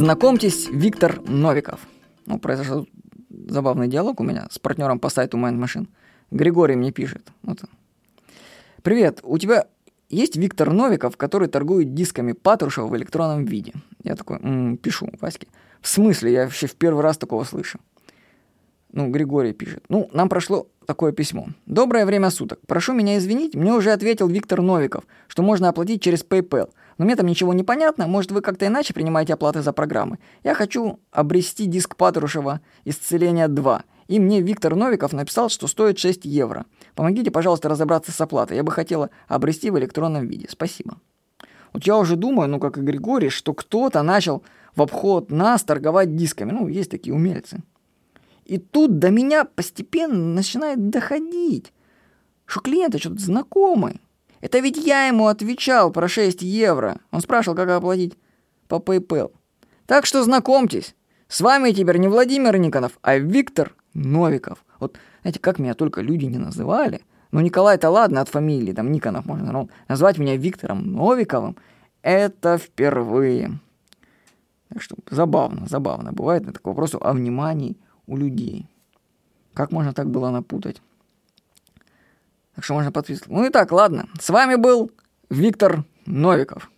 Знакомьтесь, Виктор Новиков. Ну, произошел забавный диалог у меня с партнером по сайту Mind Machine. Григорий мне пишет. Вот. Привет, у тебя есть Виктор Новиков, который торгует дисками Патрушева в электронном виде. Я такой, м-м, пишу Ваське. В смысле? Я вообще в первый раз такого слышу. Ну, Григорий пишет. Ну, нам прошло такое письмо. Доброе время суток. Прошу меня извинить, мне уже ответил Виктор Новиков, что можно оплатить через PayPal. Но мне там ничего не понятно, может вы как-то иначе принимаете оплаты за программы. Я хочу обрести диск Патрушева «Исцеление 2». И мне Виктор Новиков написал, что стоит 6 евро. Помогите, пожалуйста, разобраться с оплатой. Я бы хотела обрести в электронном виде. Спасибо. Вот я уже думаю, ну как и Григорий, что кто-то начал в обход нас торговать дисками. Ну, есть такие умельцы. И тут до меня постепенно начинает доходить, что клиенты что-то знакомые. Это ведь я ему отвечал про 6 евро. Он спрашивал, как оплатить по PayPal. Так что знакомьтесь, с вами теперь не Владимир Никонов, а Виктор Новиков. Вот, знаете, как меня только люди не называли. Ну, Николай-то ладно, от фамилии, там Никонов можно, но назвать меня Виктором Новиковым – это впервые. Так что забавно, забавно. Бывает на такой вопрос о внимании – у людей. Как можно так было напутать? Так что можно подписывать. Ну и так, ладно. С вами был Виктор Новиков.